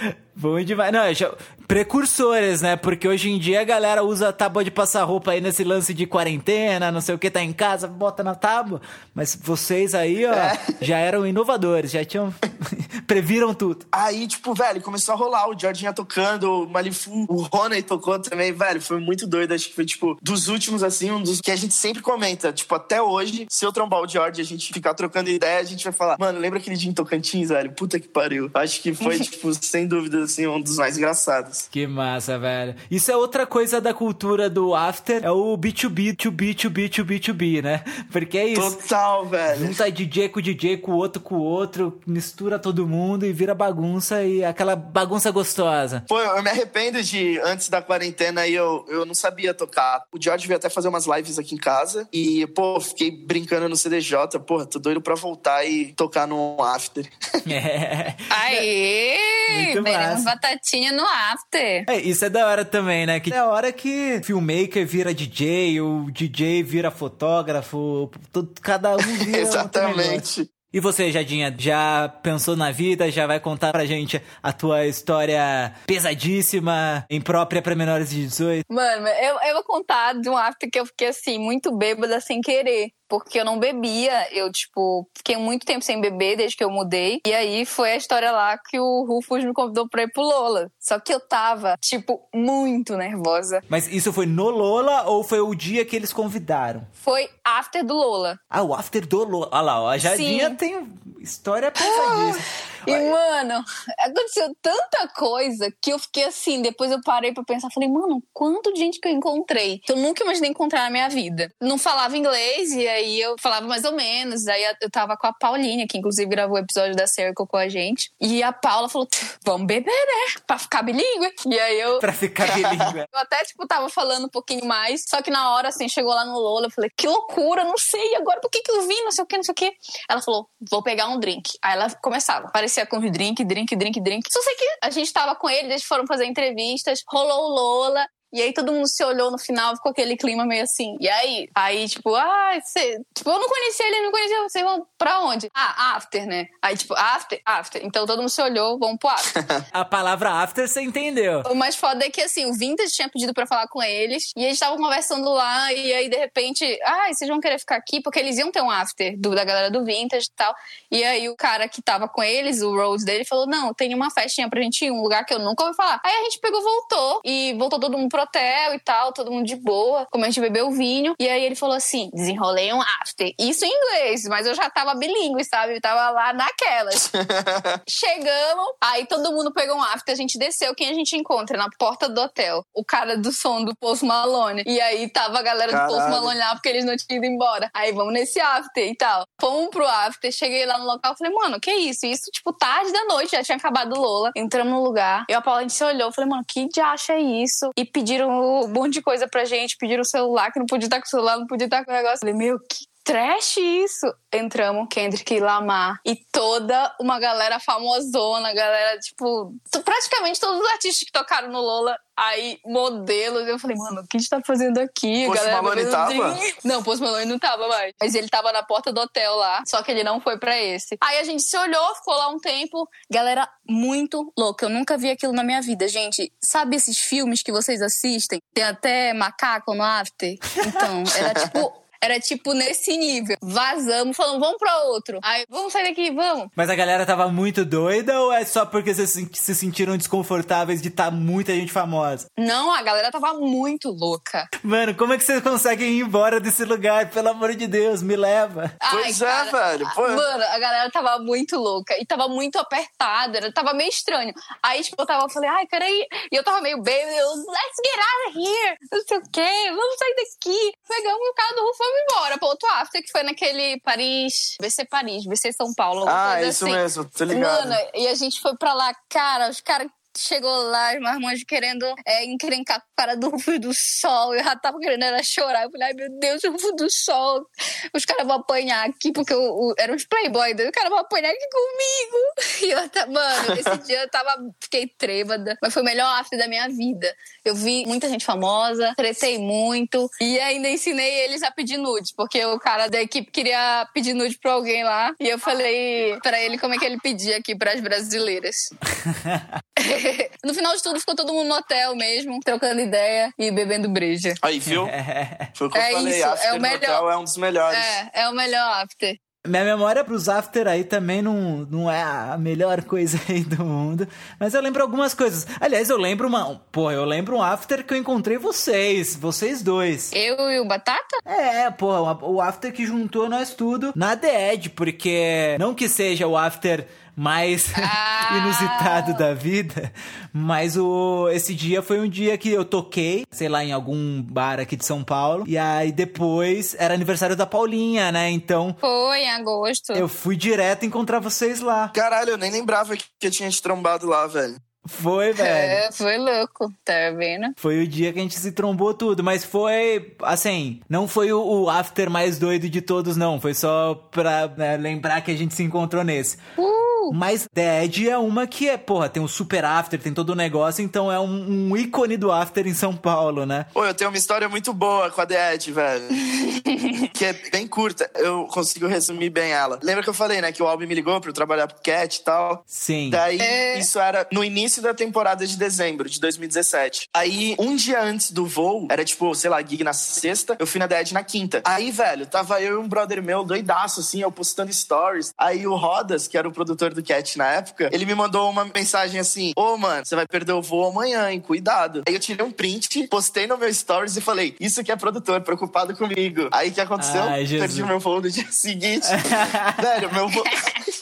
Bom demais. Não, já- precursores, né? Porque hoje em dia a galera usa a tábua de passar roupa aí nesse lance de quarentena, não sei o que, tá em casa, bota na tábua. Mas vocês aí, ó, já eram inovadores, já tinham. previram tudo. Aí, tipo, velho, começou a rolar. O Jorginho tocando, o Malifu, o Rony tocou também, velho. Foi muito doido. Acho que foi, tipo, dos últimos, assim, um dos que a gente sempre comenta. Tipo, até hoje, se eu trombar o George e a gente ficar trocando ideia, a gente vai falar, mano, lembra aquele dia em Tocantins, velho? Puta que pariu. Acho que foi, tipo, sem dúvida, assim, um dos mais engraçados. Que massa, velho. Isso é outra coisa da cultura do after, é o B2B, 2B, 2B, 2B, 2B, né? Porque é isso. Total, velho. Junta DJ com DJ, com o outro com o outro, mistura todo mundo e vira bagunça e aquela bagunça gostosa. Pô, eu me arrependo de, antes da quarentena, aí eu, eu não sabia tocar. O George veio até fazer umas lives aqui em casa e, pô, fiquei brincando no CDJ. Porra, tô doido pra voltar e tocar no after. É. Aê! Muito Veremos massa. batatinha no after. É, isso é da hora também, né? Que é a hora que filmmaker vira DJ, o DJ vira fotógrafo, todo- cada um vira. Exatamente. E você, Jadinha, já pensou na vida? Já vai contar pra gente a tua história pesadíssima, imprópria pra menores de 18? Mano, eu, eu vou contar de um after que eu fiquei assim, muito bêbada sem querer. Porque eu não bebia, eu, tipo, fiquei muito tempo sem beber desde que eu mudei. E aí foi a história lá que o Rufus me convidou pra ir pro Lola. Só que eu tava, tipo, muito nervosa. Mas isso foi no Lola ou foi o dia que eles convidaram? Foi after do Lola. Ah, o after do Lola. Olha lá, ó, a Jadinha Sim. tem história pesadíssima. E, mano, aconteceu tanta coisa que eu fiquei assim. Depois eu parei pra pensar. Falei, mano, quanto de gente que eu encontrei. Que eu nunca imaginei encontrar na minha vida. Não falava inglês e aí eu falava mais ou menos. Aí eu tava com a Paulinha, que inclusive gravou o episódio da Circle com a gente. E a Paula falou: vamos beber, né? Pra ficar bilíngue. E aí eu. Pra ficar bilíngue. Eu até, tipo, tava falando um pouquinho mais. Só que na hora, assim, chegou lá no Lola, eu falei, que loucura, não sei agora por que que eu vim, não sei o que, não sei o que. Ela falou, vou pegar um drink. Aí ela começava. Parecia com drink, drink, drink, drink. Só sei que a gente tava com ele, eles foram fazer entrevistas, rolou o Lola. E aí todo mundo se olhou no final, ficou aquele clima meio assim. E aí? Aí, tipo, ah, você. Tipo, eu não conhecia ele, não conhecia. Vocês vão pra onde? Ah, after, né? Aí, tipo, after, after. Então todo mundo se olhou, vamos pro after. A palavra after você entendeu. O mais foda é que, assim, o Vintage tinha pedido pra falar com eles. E eles estavam conversando lá. E aí, de repente, ah, vocês vão querer ficar aqui? Porque eles iam ter um after do, da galera do Vintage e tal. E aí, o cara que tava com eles, o Rose dele, falou: Não, tem uma festinha pra gente ir, um lugar que eu nunca ouvi falar. Aí a gente pegou, voltou. E voltou todo mundo pro hotel e tal, todo mundo de boa. Como a gente bebeu vinho. E aí ele falou assim: Desenrolei um after. Isso em inglês, mas eu já tava bilíngue, sabe? Eu tava lá naquelas. Chegamos, aí todo mundo pegou um after, a gente desceu, quem a gente encontra? Na porta do hotel. O cara do som do Post Malone. E aí tava a galera do Post Caralho. Malone lá, porque eles não tinham ido embora. Aí vamos nesse after e tal. Fomos pro after, cheguei lá no local, falei, mano, que isso? Isso, tipo, tarde da noite, já tinha acabado o Lola. Entramos no lugar. Eu e a Paula, a gente se olhou, falei, mano, que diacho é isso? E pediram um monte de coisa pra gente, pediram o celular, que não podia estar com o celular, não podia estar com o negócio. Falei, meu, que trash isso. Entramos, Kendrick Lamar e toda uma galera famosona, galera, tipo, praticamente todos os artistas que tocaram no Lola, aí modelos. Eu falei, mano, o que a gente tá fazendo aqui? Post galera Malone tava? Não, Post Malone não tava mais. Mas ele tava na porta do hotel lá, só que ele não foi pra esse. Aí a gente se olhou, ficou lá um tempo. Galera muito louca. Eu nunca vi aquilo na minha vida, gente. Sabe esses filmes que vocês assistem? Tem até macaco no after? Então, era tipo. Era tipo nesse nível. Vazamos, falando, vamos pra outro. Aí, vamos sair daqui, vamos. Mas a galera tava muito doida ou é só porque vocês se- se sentiram desconfortáveis de estar muita gente famosa? Não, a galera tava muito louca. Mano, como é que vocês conseguem ir embora desse lugar? Pelo amor de Deus, me leva. Pois Ai, é, cara, velho. Pô. Mano, a galera tava muito louca e tava muito apertada, era, tava meio estranho. Aí, tipo, eu tava, eu falei, ai, peraí. E eu tava meio bêbada, eu, let's get out of here. Não sei o quê, vamos sair daqui. Pegamos o carro do Rufo e fomos embora pro outro after, que foi naquele Paris, VC Paris, VC São Paulo. Ah, isso assim. mesmo, tô ligado. Mano, e a gente foi pra lá, cara, os caras chegou lá, os marmanjos querendo é, encrencar com o cara do Rufo do Sol. Eu já tava querendo era chorar. Eu falei, ai meu Deus, o Rufo do Sol. Os caras vão apanhar aqui, porque o, o, eram os playboy. Os caras vão apanhar aqui comigo. E eu, tá- mano, esse dia eu tava, fiquei trêbada. Mas foi o melhor after da minha vida. Eu vi muita gente famosa, tretei muito. E ainda ensinei eles a pedir nude, porque o cara da equipe queria pedir nude pra alguém lá. E eu falei pra ele como é que ele pedia aqui pras brasileiras. no final de tudo, ficou todo mundo no hotel mesmo, trocando ideia e bebendo breja. Aí, viu? Foi o que É eu falei. isso, after é o melhor. hotel é um dos melhores. É, é o melhor after. Minha memória pros after aí também não, não é a melhor coisa aí do mundo. Mas eu lembro algumas coisas. Aliás, eu lembro uma. Porra, eu lembro um after que eu encontrei vocês. Vocês dois. Eu e o Batata? É, porra, o after que juntou nós tudo na The Edge, porque não que seja o after mais Ah. inusitado da vida, mas o esse dia foi um dia que eu toquei, sei lá, em algum bar aqui de São Paulo, e aí depois era aniversário da Paulinha, né? Então Foi, em agosto. eu fui direto encontrar vocês lá. Caralho, eu nem lembrava que eu tinha te trombado lá, velho. Foi, velho. É, foi louco, tá vendo? Foi o dia que a gente se trombou tudo, mas foi, assim, não foi o, o after mais doido de todos, não. Foi só pra né, lembrar que a gente se encontrou nesse. Uh! Mas The Edge é uma que é, porra, tem o Super After, tem todo o negócio, então é um, um ícone do After em São Paulo, né? Pô, eu tenho uma história muito boa com a The Edge, velho. que é bem curta. Eu consigo resumir bem ela. Lembra que eu falei, né, que o Albi me ligou pra eu trabalhar pro Cat e tal? Sim. Daí, isso era no início da temporada de dezembro de 2017. Aí, um dia antes do voo, era tipo, sei lá, gig na sexta, eu fui na Dead na quinta. Aí, velho, tava eu e um brother meu doidaço, assim, eu postando stories. Aí o Rodas, que era o produtor do Cat na época, ele me mandou uma mensagem assim: Ô, mano, você vai perder o voo amanhã, hein? Cuidado. Aí eu tirei um print, postei no meu stories e falei: Isso que é produtor, preocupado comigo. Aí o que aconteceu? Ai. Perdi meu voo no dia seguinte. velho, meu voo,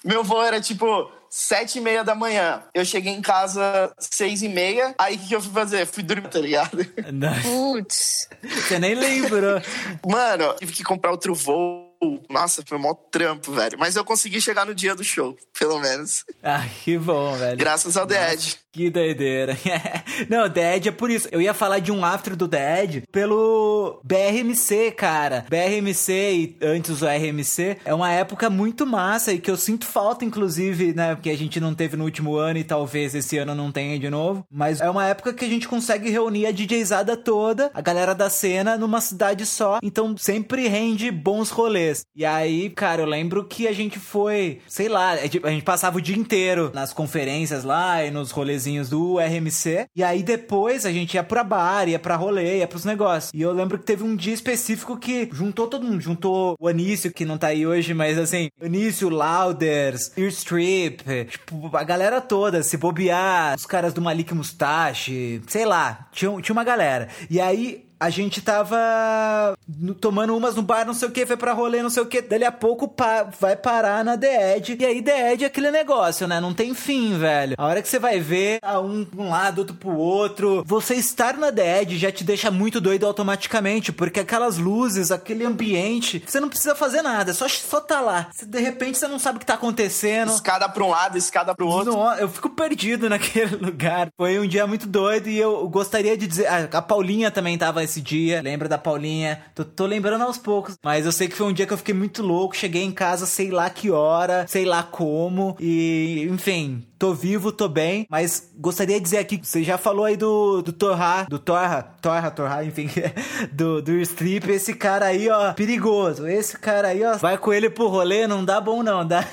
meu voo era tipo sete e meia da manhã. Eu cheguei em casa seis e meia. Aí o que, que eu fui fazer? Fui dormir, tá ligado? Não, Putz. Você nem lembrou. Mano, tive que comprar outro voo. Nossa, foi mó trampo, velho. Mas eu consegui chegar no dia do show, pelo menos. Ah, que bom, velho. Graças ao The Edge. Que doideira. Não, The Edge é por isso. Eu ia falar de um after do The Edge pelo BRMC, cara. BRMC e antes o RMC é uma época muito massa e que eu sinto falta, inclusive, né? Porque a gente não teve no último ano e talvez esse ano não tenha de novo. Mas é uma época que a gente consegue reunir a DJzada toda, a galera da cena, numa cidade só. Então sempre rende bons rolês. E aí, cara, eu lembro que a gente foi, sei lá, é tipo, a gente passava o dia inteiro nas conferências lá e nos rolezinhos do RMC. E aí depois a gente ia pra bar, ia pra rolê, ia pros negócios. E eu lembro que teve um dia específico que juntou todo mundo. Juntou o Anício, que não tá aí hoje, mas assim, Anício, Louders, Earstrip, tipo, a galera toda, se bobear, os caras do Malik Mustache, sei lá, tinha, tinha uma galera. E aí a gente tava no- tomando umas no bar, não sei o que, foi pra rolê, não sei o que. Dali a pouco pa- vai parar na The Edge. E aí The Edge é aquele negócio, né? Não tem fim, velho. A hora que você vai ver, tá um um lado, outro pro outro. Você estar na The Edge já te deixa muito doido automaticamente, porque aquelas luzes, aquele ambiente, você não precisa fazer nada, só, só tá lá. Você, de repente você não sabe o que tá acontecendo. Escada pra um lado, escada pro outro. Não, eu fico perdido naquele lugar. Foi um dia muito doido e eu gostaria de dizer. ah, a Paulinha também tava esse dia. Lembra da Paulinha? Tô, tô lembrando aos poucos. Mas eu sei que foi um dia que eu fiquei muito louco. Cheguei em casa, sei lá que hora, sei lá como. E, enfim. Tô vivo, tô bem, mas gostaria de dizer aqui, você já falou aí do, do Torra, do Torra, Torra, Torra, enfim, do, do Strip, esse cara aí, ó, perigoso, esse cara aí, ó, vai com ele pro rolê, não dá bom não, dá...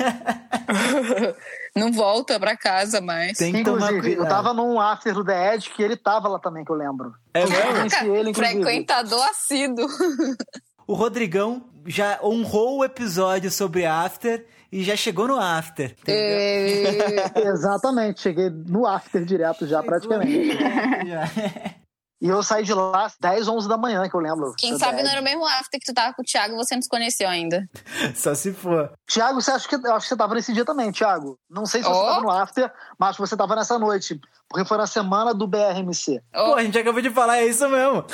Não volta pra casa mais. Tem que tomar Inclusive, cuidado. eu tava num after do The Edge que ele tava lá também, que eu lembro. É Eu mesmo? conheci ele, inclusive. Frequentador assíduo. O Rodrigão já honrou o episódio sobre After e já chegou no After. entendeu? Exatamente, cheguei no after direto já, praticamente. Já. E eu saí de lá às 10, 11 da manhã, que eu lembro. Quem sabe não era o mesmo after que tu tava com o Thiago e você não se conheceu ainda. Só se for. Tiago, você acha que eu acho que você tava nesse dia também, Tiago? Não sei se você Ó. tava no after, mas você tava nessa noite, porque foi na semana do BRMC. Pô, a gente acabou de falar, é isso mesmo.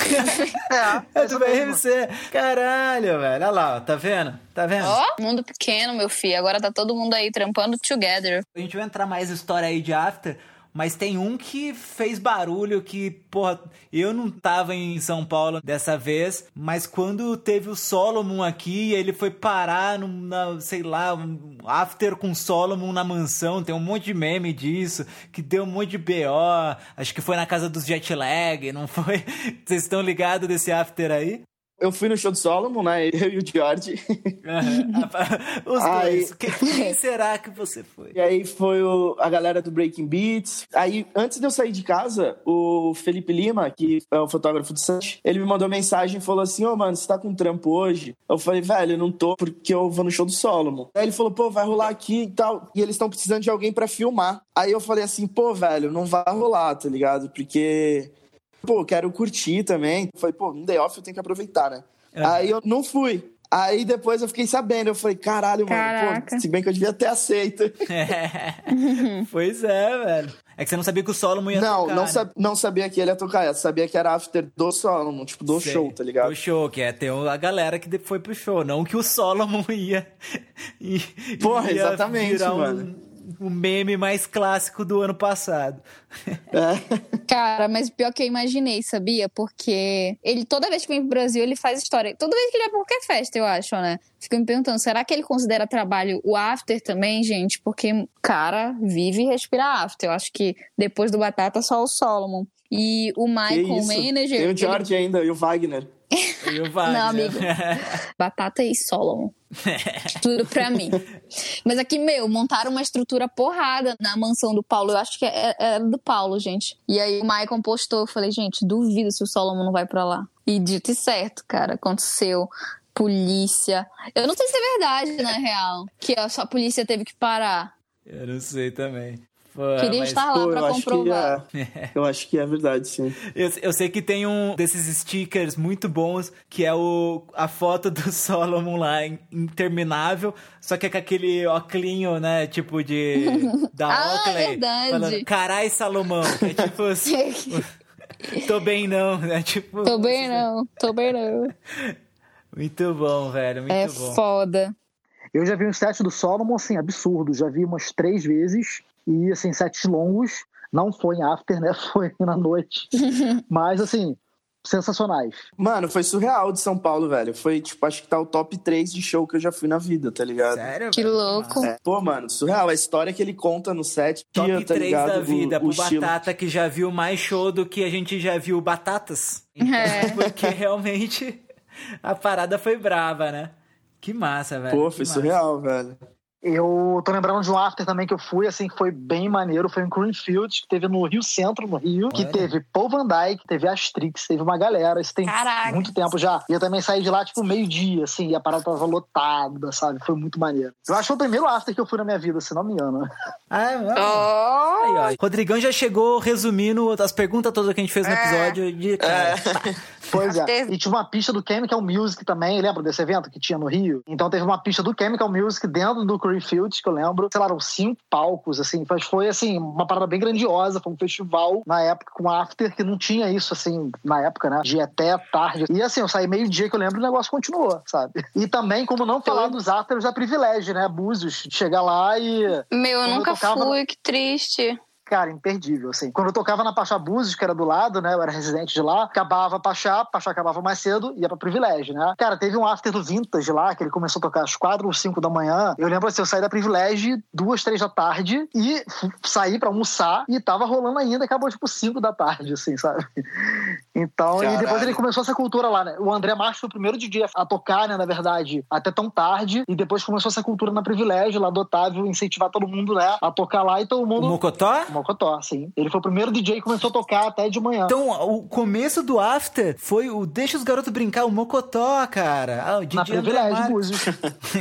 É, É do BRMC. Caralho, velho. Olha lá, tá vendo? Tá vendo? Ó, mundo pequeno, meu filho. Agora tá todo mundo aí trampando together. A gente vai entrar mais história aí de After, mas tem um que fez barulho que, porra, eu não tava em São Paulo dessa vez, mas quando teve o Solomon aqui, ele foi parar num, na, sei lá, um After com Solomon na mansão, tem um monte de meme disso, que deu um monte de BO, acho que foi na casa dos Jetlag, não foi? Vocês estão ligados desse After aí? Eu fui no show do Solomon, né? Eu e o George. Aham. Os dois. Quem, quem será que você foi? E aí foi o- a galera do Breaking Beats. Aí, antes de eu sair de casa, o Felipe Lima, que é o fotógrafo do Santos, ele me mandou mensagem e falou assim: Ô, mano, você tá com trampo hoje? Eu falei, velho, eu não tô porque eu vou no show do Solomon. Aí ele falou, pô, vai rolar aqui e tal. E eles estão precisando de alguém pra filmar. Aí eu falei assim, pô, velho, não vai rolar, tá ligado? Porque. Pô, eu quero curtir também. Eu falei, pô, no day off eu tenho que aproveitar, né? É. Aí eu não fui. Aí depois eu fiquei sabendo, eu falei, caralho, mano, Caraca. pô, se bem que eu devia ter aceito. pois é, velho. É que você não sabia que o Solomon ia Não, tocar, não, né? sab- não sabia que ele ia tocar, eu sabia que era after do Solomon, tipo, do Sei. show, tá ligado? Do show, que é ter a galera que foi pro show, não que o Solomon ia. ia Porra, ia exatamente, virar um- mano. O meme mais clássico do ano passado. É. Cara, mas pior que eu imaginei, sabia? Porque ele, toda vez que vem pro Brasil, ele faz história. Toda vez que ele vai pra qualquer festa, eu acho, né? Fico me perguntando, será que ele considera trabalho o after também, gente? Porque, cara, vive e respira after. Eu acho que depois do Batata, só o Solomon. E o Michael, isso? manager. Tem o ele- George ainda e o Wagner. E o Wagner. Não, amigo. Batata e Solomon. Tudo pra mim. Mas aqui, meu, montaram uma estrutura porrada na mansão do Paulo. Eu acho que é- era do Paulo, gente. E aí o Maicon postou. Eu falei, gente, duvido se o Solomon não vai pra lá. E dito e certo, cara. Aconteceu. Polícia. Eu não sei se é verdade, na real. Que a polícia teve que parar. Eu não sei também. Pô, Queria mas- estar lá Pô, pra eu acho que comprovar. é. Eu acho que é verdade, sim. Eu, eu sei que tem um desses stickers muito bons, que é o, a foto do Solomon lá, in- interminável, só que é com aquele óculinho, né, tipo de... da Ah, Oakley, verdade. falando, carai Salomão, que é tipo assim, tô bem não, né, tipo... Tô bem não, tô bem não. Muito bom, velho, muito É bom. foda. Eu já vi um set do Solomon, assim, absurdo. Já vi umas três vezes. E, assim, sets longos. Não foi em after, né? Foi na noite. Mas, assim, sensacionais. Mano, foi surreal de São Paulo, velho. Foi, tipo, acho que tá o top 3 de show que eu já fui na vida, tá ligado? Sério? Que velho? louco. É. Pô, mano, surreal. A história que ele conta no set. Top dia, tá 3 ligado? da vida, o, pro o estilo. Batata que já viu mais show do que a gente já viu Batatas. Então, É. Porque realmente a parada foi brava, né? Que massa, velho. Pô, foi surreal, velho. Eu tô lembrando de um after também que eu fui, assim, que foi bem maneiro. Foi em Greenfield, que teve no Rio Centro, no Rio. Que Olha. teve Paul Van Dyke, teve Astrix, teve uma galera. Isso tem Caraca. muito tempo já. E eu também saí de lá, tipo, meio-dia, assim, e a parada tava lotada, sabe? Foi muito maneiro. Eu acho que foi o primeiro after que eu fui na minha vida, se não me engano. Ah, é, mesmo? Oh! Aí, ó. Rodrigão já chegou resumindo as perguntas todas que a gente fez no episódio de cara. Pois é. E tinha uma pista do Chemical Music também, lembra desse evento que tinha no Rio? Então teve uma pista do Chemical Music dentro do Creefield, que eu lembro. Sei lá, eram cinco palcos, assim. Mas foi, assim, uma parada bem grandiosa. Foi um festival, na época, com after, que não tinha isso, assim, na época, né? De até tarde. E, assim, eu saí meio-dia, que eu lembro, e o negócio continuou, sabe? E também, como não falar dos afters da privilégio, né? Búzios. de Chegar lá e Meu, eu Quando eu nunca tocava fui, que triste. Cara, imperdível, assim. Quando eu tocava na Pachá Búzios, que era do lado, né? Eu era residente de lá, acabava a Pachá, Pachá acabava mais cedo, ia pra Privilégio, né? Cara, teve um after do Vintage lá, que ele começou a tocar às quatro ou cinco da manhã. Eu lembro assim, eu saí da Privilégio duas, três da tarde e saí pra almoçar e tava rolando ainda, acabou tipo cinco da tarde, assim, sabe? Então, e depois Caralho. ele começou essa cultura lá, né? O André Marques foi o primeiro DJ a tocar, né, na verdade, até tão tarde, e depois começou essa cultura na Privilégio, lá do Otávio, incentivar todo mundo, né, a tocar lá e todo O mundo Mocotó? Mocotó, sim. Ele foi o primeiro DJ que começou a tocar até de manhã. Então, o começo do After foi o Deixa os Garotos Brincar, o Mocotó, cara. Ah, o na DJ André privilégio. Búzios.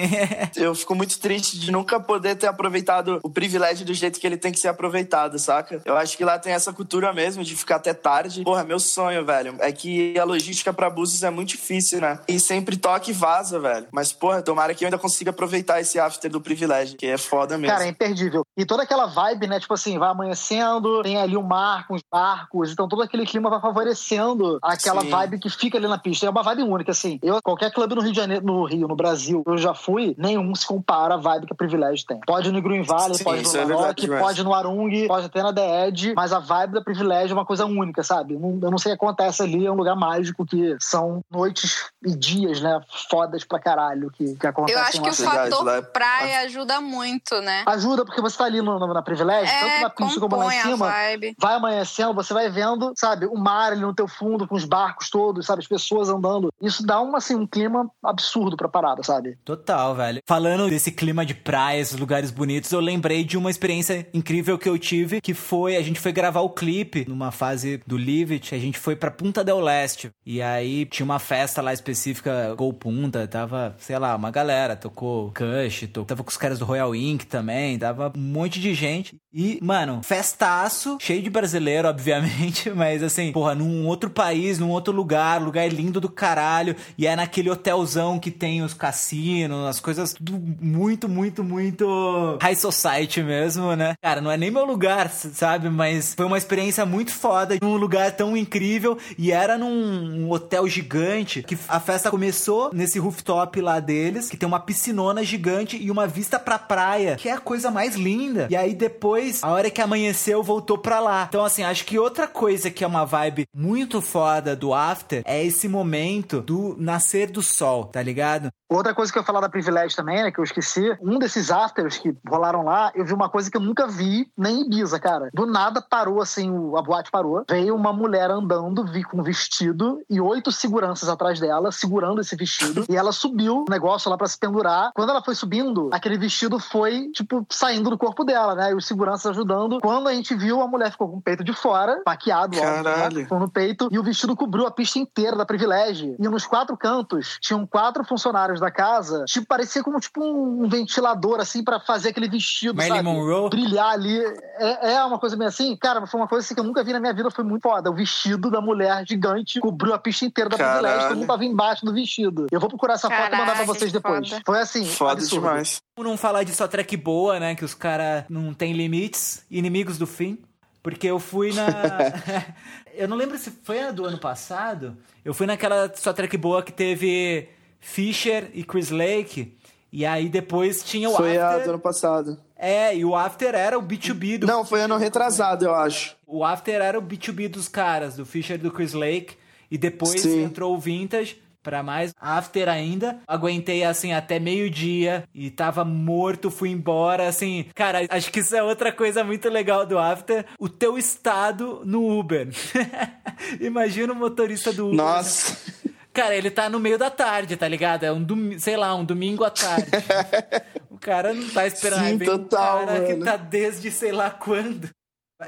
Eu fico muito triste de nunca poder ter aproveitado o privilégio do jeito que ele tem que ser aproveitado, saca? Eu acho que lá tem essa cultura mesmo de ficar até tarde. Porra, meu sonho, velho, é que a logística pra Búzios é muito difícil, né? E sempre toca e vaza, velho. Mas, porra, tomara que eu ainda consiga aproveitar esse after do privilégio, que é foda mesmo. Cara, é imperdível. E toda aquela vibe, né? Tipo assim, vai amanhecendo, tem ali o mar com os barcos, então todo aquele clima vai favorecendo aquela Sim. vibe que fica ali na pista. É uma vibe única, assim. Eu, qualquer clube no Rio de Janeiro, no Rio, no Brasil, eu já fui, nenhum se compara à vibe que a Privilégio tem. Pode no Green Valley, Sim, pode no é Rock, pode no Arung, pode até na The Edge, mas a vibe da Privilégio é uma coisa única, sabe? Eu não sei o que acontece ali, é um lugar mágico que são noites e dias, né? Fodas pra caralho que, que acontecem Eu acho que lá. o fator praia ajuda muito, né? Ajuda, porque você tá ali no, no- na privilégio, tanto É, na pista como lá em a cima. vibe. Vai amanhecendo, você vai vendo, sabe, o mar ali no teu fundo, com os barcos todos, sabe, as pessoas andando. Isso dá um, assim, um clima absurdo pra parada, sabe? Total, velho. Falando desse clima de praia, esses lugares bonitos, eu lembrei de uma experiência incrível que eu tive, que foi, a gente foi gravar o clipe numa fase do Live It, a gente foi pra Punta del Leste. E aí tinha uma festa lá específica, Gol Punta, tava, sei lá, uma galera, tocou Kush, to- tava com os caras do Royal Ink também, tava um monte de gente. E, mano, festaço, cheio de brasileiro, obviamente, mas assim, porra, num outro país, num outro lugar, lugar lindo do caralho, e é naquele hotelzão que tem os cassinos, as coisas tudo muito, muito, muito high society mesmo, né? Cara, não é nem meu lugar, sabe? Mas foi uma experiência muito foda, num lugar tão incrível, e era num hotel gigante, que a festa começou nesse rooftop lá deles, que tem uma piscinona gigante e uma vista pra praia, que é a coisa mais linda. E aí depois, a hora que amanheceu, voltou pra lá. Então, assim, acho que outra coisa que é uma vibe muito foda do After é esse momento do nascer do sol, tá ligado? Outra coisa que eu ia falar da Privilege também, né, que eu esqueci, um desses afters que rolaram lá, eu vi uma coisa que eu nunca vi nem em Ibiza, cara. Do nada parou, assim, a boate parou, veio uma mulher andando, vi com um vestido e oito seguranças atrás dela, segurando esse vestido, e ela subiu o negócio lá para se pendurar. Quando ela foi subindo, aquele vestido foi, tipo, saindo do corpo dela, né, e os seguranças ajudando. Quando a gente viu, a mulher ficou com o peito de fora, paqueado, Caralho. Ficou no peito, e o vestido cobriu a pista inteira da Privilege. E nos quatro cantos, tinham quatro funcionários da casa, tipo, parecia como tipo um ventilador, assim, para fazer aquele vestido, Marilyn sabe? Monroe? Brilhar ali. É, é uma coisa meio assim. Cara, foi uma coisa assim, que eu nunca vi na minha vida, foi muito foda. O vestido da mulher gigante cobriu a pista inteira da Caralho. privilégio, todo mundo tava embaixo do vestido. Eu vou procurar essa foto e mandar pra vocês depois. foda. Foi assim. Foda absurdo. demais. Como não falar de só track boa, né? Que os caras não tem limites, inimigos do fim. Porque eu fui na. eu não lembro se foi a do ano passado. Eu fui naquela só track boa que teve Fisher e Chris Lake. E aí depois tinha o Foi a After. do ano passado. É, e o After era o B2B do. Não, foi ano retrasado, eu acho. O After era o B2B dos caras, do Fisher e do Chris Lake. E depois Sim. entrou o Vintage pra mais After ainda. Aguentei assim até meio-dia e tava morto, fui embora. Assim, cara, acho que isso é outra coisa muito legal do After. O teu estado no Uber. Imagina o motorista do Uber. Nossa. Cara, ele tá no meio da tarde, tá ligado? É um domingo, sei lá, um domingo à tarde. o cara não tá esperando. Sim, vem um total, cara que mano. tá desde sei lá quando.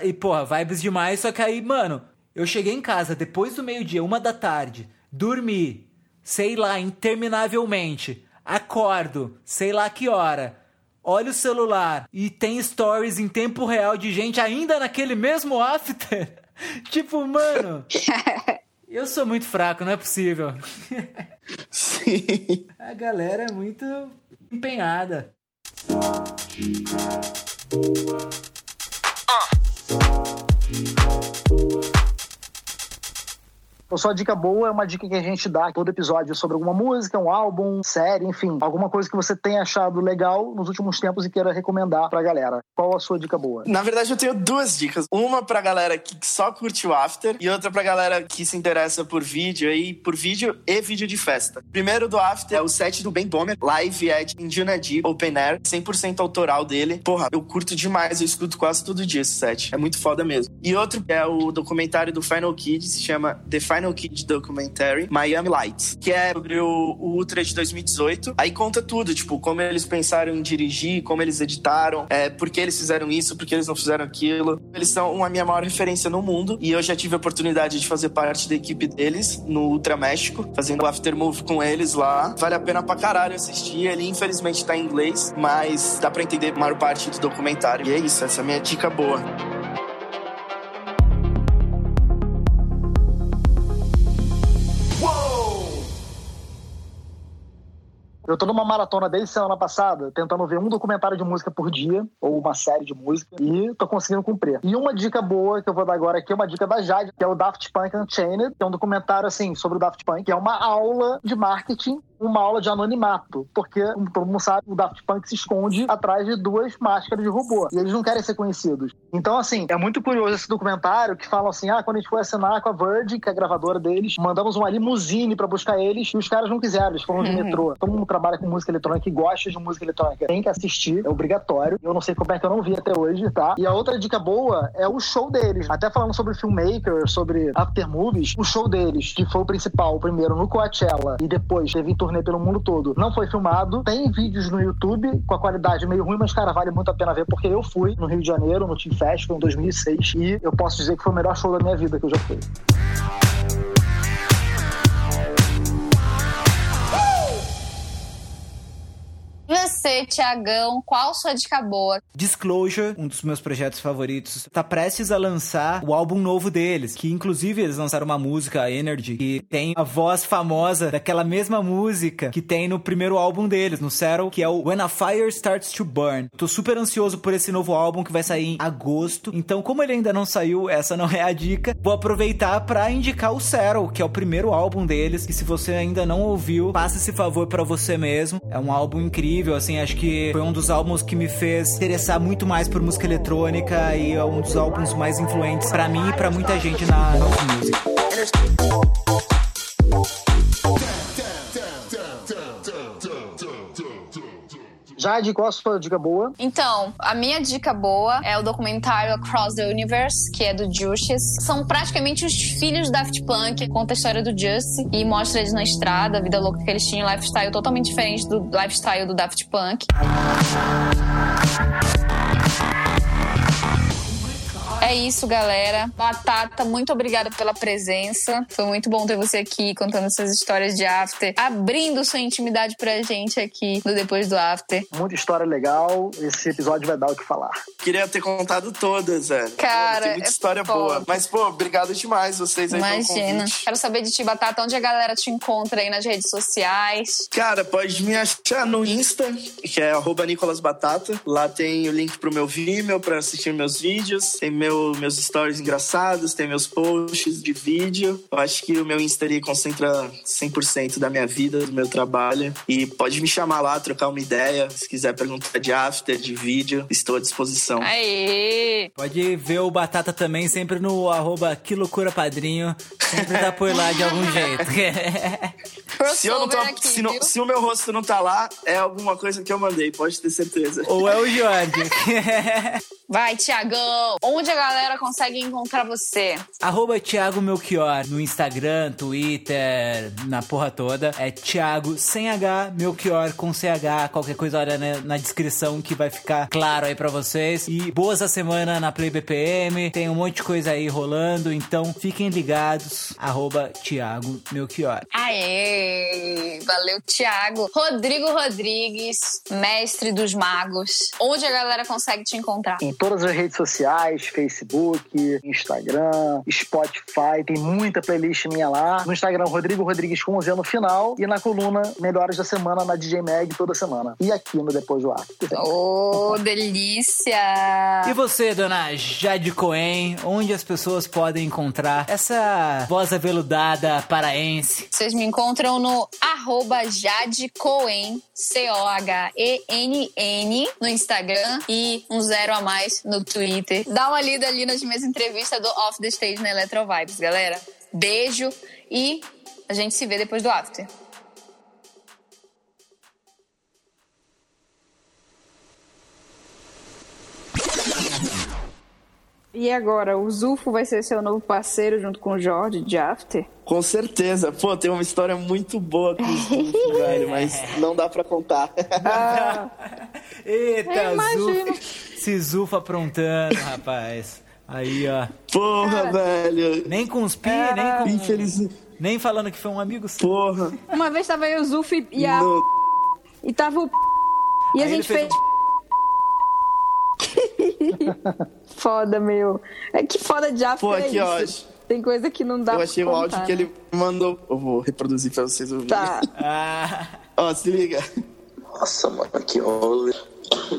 E, porra, vibes demais, só que aí, mano, eu cheguei em casa depois do meio-dia, uma da tarde, dormi, sei lá, interminavelmente, acordo, sei lá que hora, olho o celular e tem stories em tempo real de gente ainda naquele mesmo after. tipo, mano. Eu sou muito fraco, não é possível. Sim. A galera é muito empenhada. Então, só dica boa é uma dica que a gente dá todo episódio sobre alguma música, um álbum, série, enfim, alguma coisa que você tenha achado legal nos últimos tempos e queira recomendar pra galera. Qual a sua dica boa? Na verdade, eu tenho duas dicas. Uma pra galera que só curte o After e outra pra galera que se interessa por vídeo aí, por vídeo e vídeo de festa. Primeiro do After é o set do Ben Bomer, Live at Indiana Deep, Open Air, 100% autoral dele. Porra, eu curto demais, eu escuto quase todo dia esse set. É muito foda mesmo. E outro é o documentário do Final Kid, se chama The Final Kid Documentary, Miami Lights, que é sobre o, o Ultra de 2018. Aí conta tudo, tipo, como eles pensaram em dirigir, como eles editaram, é, por que eles fizeram isso, por que eles não fizeram aquilo. Eles são a minha maior referência no mundo e eu já tive a oportunidade de fazer parte da equipe deles no Ultra México, fazendo o aftermove com eles lá. Vale a pena pra caralho assistir. Ele infelizmente tá em inglês, mas dá pra entender a maior parte do documentário. E é isso, essa é a minha dica boa. Eu tô numa maratona desde semana passada, tentando ver um documentário de música por dia, ou uma série de música, e tô conseguindo cumprir. E uma dica boa que eu vou dar agora aqui é uma dica da Jade, que é o Daft Punk Unchained, que é um documentário, assim, sobre o Daft Punk, que é uma aula de marketing uma aula de anonimato, porque, como todo mundo sabe, o Daft Punk se esconde atrás de duas máscaras de robô, e eles não querem ser conhecidos. Então, assim, é muito curioso esse documentário que falam assim, ah, quando a gente foi assinar com a Virgin, que é a gravadora deles, mandamos uma limusine pra buscar eles, e os caras não quiseram, eles foram de metrô. Todo mundo trabalha com música eletrônica e gosta de música eletrônica, tem que assistir, é obrigatório. Eu não sei como é que eu não vi até hoje, tá? E a outra dica boa é o show deles, até falando sobre filmmaker, sobre after movies, o show deles, que foi o principal, primeiro no Coachella, e depois teve em turnê pelo mundo todo. Não foi filmado, tem vídeos no YouTube com a qualidade meio ruim, mas, cara, vale muito a pena ver, porque eu fui no Rio de Janeiro, no Team Festival, em 2006, e eu posso dizer que foi o melhor show da minha vida que eu já fui. Você Tiagão, qual sua dica boa? Disclosure, um dos meus projetos favoritos, tá prestes a lançar o álbum novo deles, que inclusive eles lançaram uma música, Energy, que tem a voz famosa daquela mesma música que tem no primeiro álbum deles, no Settle, que é o When a Fire Starts to Burn. Tô super ansioso por esse novo álbum que vai sair em agosto. Então, como ele ainda não saiu, essa não é a dica. Vou aproveitar para indicar o Settle, que é o primeiro álbum deles, que se você ainda não ouviu, faça esse favor para você mesmo. É um álbum incrível, assim, acho que foi um dos álbuns que me fez interessar muito mais por música eletrônica e é um dos álbuns mais influentes para mim e para muita gente na house music. Jade, qual a sua dica boa? Então, a minha dica boa é o documentário Across the Universe, que é do Justice. São praticamente os filhos da Daft Punk, conta a história do Justice e mostra eles na estrada, a vida louca que eles tinham, lifestyle totalmente diferente do lifestyle do Daft Punk. É isso, galera. Batata, muito obrigada pela presença. Foi muito bom ter você aqui contando suas histórias de after, abrindo sua intimidade pra gente aqui no Depois do After. Muita história legal. Esse episódio vai dar o que falar. Queria ter contado todas, velho. Cara, Tem muita é história foda. boa. Mas, pô, obrigado demais vocês aí Imagina. Quero saber de ti, Batata, onde a galera te encontra aí nas redes sociais. Cara, pode me achar no Insta, que é arroba Nicolas Batata. Lá tem o link pro meu Vimeo pra assistir meus vídeos. Tem meu, meus stories engraçados, tem meus posts de vídeo. Eu acho que o meu Insta concentra 100% da minha vida, do meu trabalho. E pode me chamar lá, trocar uma ideia. Se quiser perguntar de after, de vídeo, estou à disposição. Aê! Pode ver o Batata também sempre no arroba Que Loucura Padrinho. Sempre dá por lá de algum jeito. Se, eu não tô- aqui, se não- se o meu rosto não tá lá, é alguma coisa que eu mandei, pode ter certeza. Ou é o Jorge. Vai, Tiagão! Onde a galera consegue encontrar você? Arroba Thiago Melchior no Instagram, Twitter, na porra toda. É Thiago sem H, Melchior com CH. Qualquer coisa olha na, na descrição que vai ficar claro aí pra vocês. E boas a semana na Play BPM. Tem um monte de coisa aí rolando, então fiquem ligados. Arroba Thiago Melchior. Aê! Valeu, Thiago. Rodrigo Rodrigues, mestre dos magos. Onde a galera consegue te encontrar? Em todas as redes sociais, Facebook, Instagram, Spotify, tem muita playlist minha lá. No Instagram, Rodrigo Rodrigues com um Z no final. E na coluna Melhores da Semana, na DJ Mag, toda semana. E aqui no Depois do After. Ô, delícia! E você, dona Jade Cohen, onde as pessoas podem encontrar essa voz aveludada paraense? Vocês me encontram no arroba Jade Cohen, C-O-H-E-N-N, no Instagram e um zero a mais no Twitter. Dá uma lida ali nas minhas entrevistas do Off the Stage na Electro Vibes, galera. Beijo e a gente se vê depois do after. E agora, o Zulfo vai ser seu novo parceiro junto com o Jorge de After? Com certeza. Pô, tem uma história muito boa com o Zulfo, velho, mas não dá pra contar. Eita, Eu imagino. Zuf, se Zufa aprontando, rapaz. Aí, ó. Porra, velho. Nem com os pi, nem com... Infeliz. Nem falando que foi um amigo seu. Porra. Uma vez tava eu, o Zulfo e, a... Não. E tava o... E a Aí ele gente fez fez... foda, meu. É que foda de After Pô, é aqui, isso. ó. Tem coisa que não dá Eu pra achei o contar, áudio que né? ele mandou. Eu vou reproduzir pra vocês ouvirem. Tá. Ah, Ó, se liga. Nossa, mano, que rolê.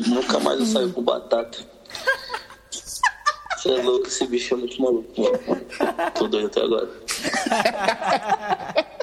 Nunca mais eu saio com batata. Você é louco, esse bicho é muito maluco, mano. Tô doido até agora.